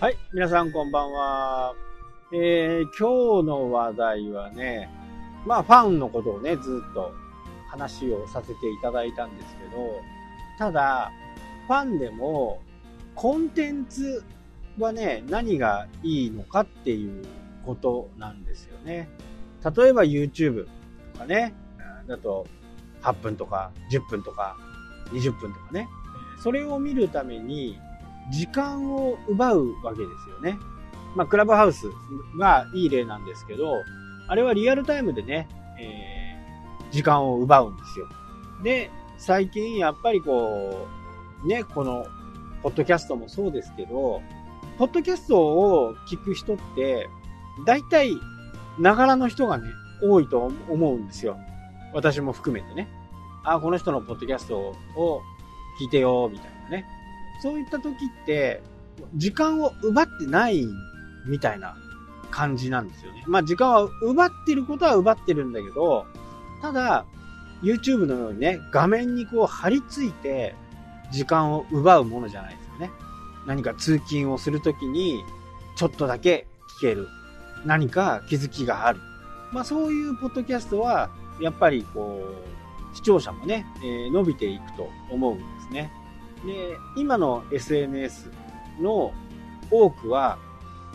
はい、皆さんこんばんは。えー、今日の話題はね、まあファンのことをね、ずっと話をさせていただいたんですけど、ただ、ファンでもコンテンツはね、何がいいのかっていうことなんですよね。例えば YouTube とかね、だと8分とか10分とか20分とかね、それを見るために時間を奪うわけですよね。まあ、クラブハウスがいい例なんですけど、あれはリアルタイムでね、えー、時間を奪うんですよ。で、最近やっぱりこう、ね、この、ポッドキャストもそうですけど、ポッドキャストを聞く人って、大体、ながらの人がね、多いと思うんですよ。私も含めてね。あ、この人のポッドキャストを聞いてよ、みたいなね。そういった時って、時間を奪ってないみたいな感じなんですよね。まあ時間は奪ってることは奪ってるんだけど、ただ、YouTube のようにね、画面にこう貼り付いて時間を奪うものじゃないですよね。何か通勤をするときに、ちょっとだけ聞ける。何か気づきがある。まあそういうポッドキャストは、やっぱりこう、視聴者もね、えー、伸びていくと思うんですね。で、今の SNS の多くは、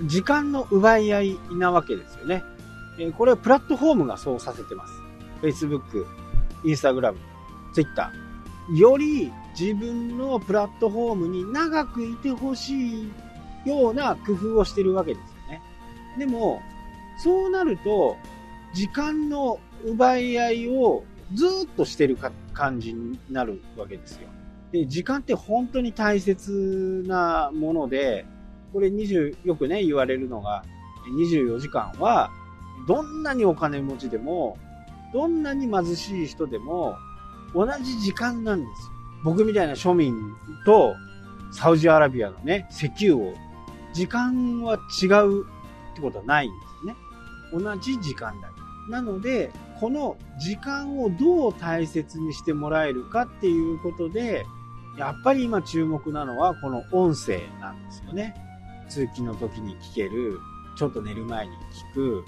時間の奪い合いなわけですよね。これはプラットフォームがそうさせてます。Facebook、Instagram、Twitter。より自分のプラットフォームに長くいてほしいような工夫をしてるわけですよね。でも、そうなると、時間の奪い合いをずっとしてる感じになるわけですよ。で、時間って本当に大切なもので、これ20、よくね、言われるのが、24時間は、どんなにお金持ちでも、どんなに貧しい人でも、同じ時間なんですよ。僕みたいな庶民と、サウジアラビアのね、石油を、時間は違うってことはないんですね。同じ時間だけ。なので、この時間をどう大切にしてもらえるかっていうことで、やっぱり今注目なのはこの音声なんですよね。通勤の時に聞ける、ちょっと寝る前に聞く、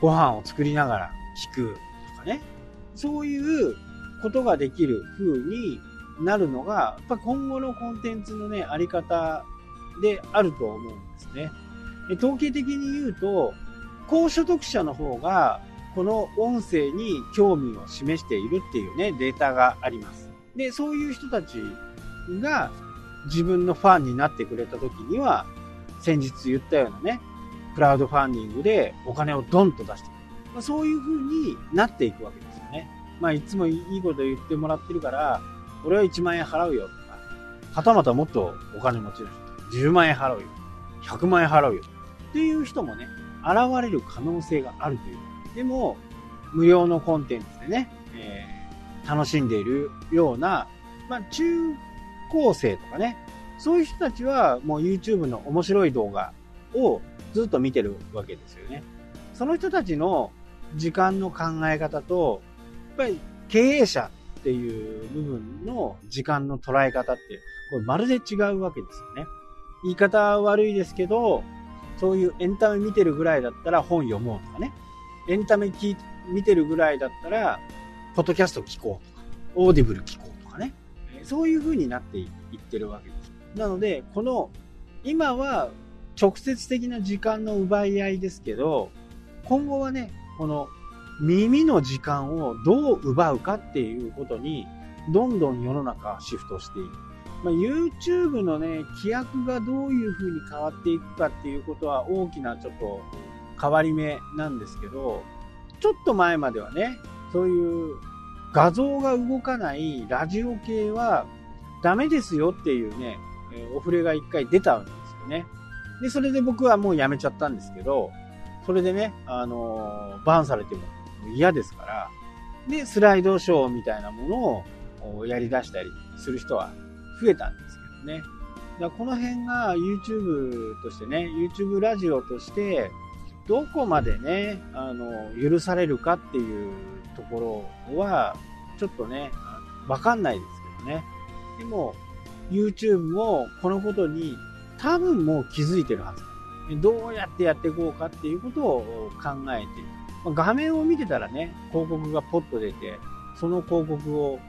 ご飯を作りながら聞くとかね。そういうことができる風になるのが、やっぱ今後のコンテンツのね、あり方であると思うんですね。統計的に言うと、高所得者の方が、この音声に興味を示しているっていうね、データがあります。で、そういう人たちが自分のファンになってくれた時には、先日言ったようなね、クラウドファンディングでお金をドンと出してくれる。まあ、そういう風になっていくわけですよね。まあ、いつもいいこと言ってもらってるから、俺は1万円払うよとか、はたまたもっとお金持ちの人、10万円払うよ。100万円払うよ。っていう人もね、現れる可能性があるという。でも、無料のコンテンツでね、えー、楽しんでいるような、まあ、中高生とかね、そういう人たちはもう YouTube の面白い動画をずっと見てるわけですよね。その人たちの時間の考え方と、やっぱり経営者っていう部分の時間の捉え方って、これまるで違うわけですよね。言い方悪いですけど、そういうエンタメ見てるぐらいだったら本読もうとかね。エンタメ聞見てるぐらいだったら、ポッドキャスト聞こうとか、Audible 聞こう。そういう風になっていってるわけです。なので、この、今は直接的な時間の奪い合いですけど、今後はね、この耳の時間をどう奪うかっていうことに、どんどん世の中はシフトしていく。まあ、YouTube のね、規約がどういう風に変わっていくかっていうことは大きなちょっと変わり目なんですけど、ちょっと前まではね、そういう画像が動かないラジオ系はダメですよっていうねえ、お触れが一回出たんですよね。で、それで僕はもうやめちゃったんですけど、それでね、あのバンされても嫌ですから、で、スライドショーみたいなものをやり出したりする人は増えたんですけどね。だからこの辺が YouTube としてね、YouTube ラジオとして、どこまでね、あの、許されるかっていうところは、ちょっとね、わかんないですけどね。でも、YouTube もこのことに多分もう気づいてるはず。どうやってやっていこうかっていうことを考えてる。画面を見てたらね、広告がポッと出て、その広告を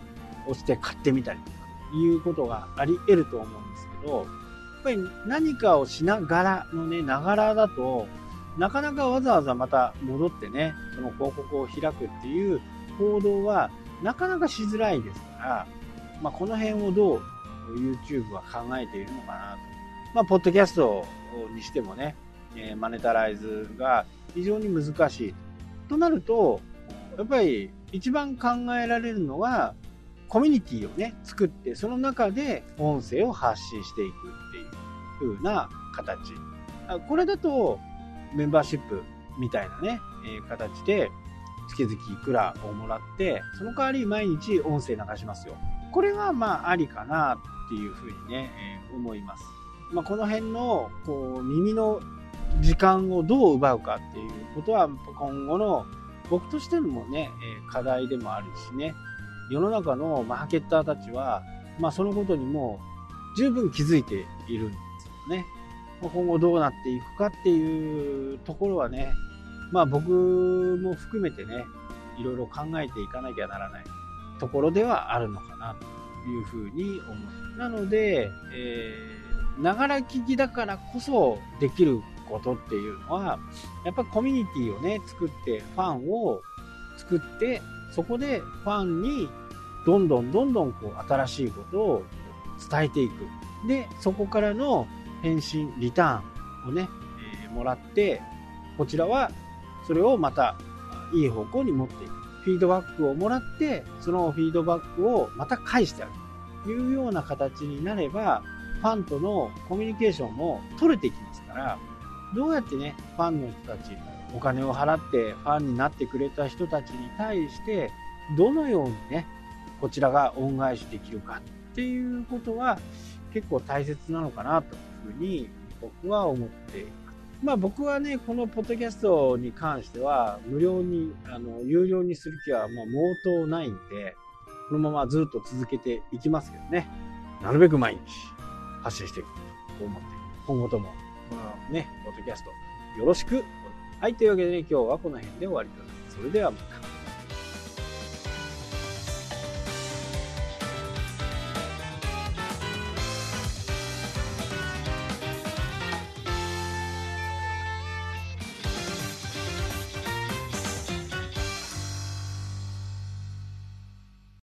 押して買ってみたりとかいうことがあり得ると思うんですけど、やっぱり何かをしながらのね、ながらだと、なかなかわざわざまた戻ってね、その広告を開くっていう行動はなかなかしづらいですから、まあ、この辺をどう YouTube は考えているのかなと。まあ、ポッドキャストにしてもね、えマネタライズが非常に難しい。となると、やっぱり一番考えられるのは、コミュニティをね、作って、その中で音声を発信していくっていう風な形。これだと、メンバーシップみたいなね、えー、形で、月々いくらをもらって、その代わり毎日音声流しますよ。これはまあありかなっていうふうにね、えー、思います。まあ、この辺のこう耳の時間をどう奪うかっていうことは今後の僕としてのもね、え課題でもあるしね、世の中のマーケッターたちは、まあ、そのことにも十分気づいているんですよね。今後どうなっていくかっていうところはね、まあ僕も含めてね、いろいろ考えていかなきゃならないところではあるのかなというふうに思う。なので、えー、ながら聞きだからこそできることっていうのは、やっぱコミュニティをね、作って、ファンを作って、そこでファンにどんどんどんどんこう新しいことを伝えていく。で、そこからの返信、リターンをね、えー、もらって、こちらはそれをまたいい方向に持っていく。フィードバックをもらって、そのフィードバックをまた返してあげる。というような形になれば、ファンとのコミュニケーションも取れてきますから、どうやってね、ファンの人たち、お金を払ってファンになってくれた人たちに対して、どのようにね、こちらが恩返しできるかっていうことは結構大切なのかなというふうに僕は思っています。まあ僕はね、このポッドキャストに関しては無料に、あの、有料にする気はまあ毛頭ないんで、このままずっと続けていきますけどね。なるべく毎日発信していくと思って、今後とも、まあね、ポッドキャストよろしく。はい、というわけでね、今日はこの辺で終わりとなります。それではまた。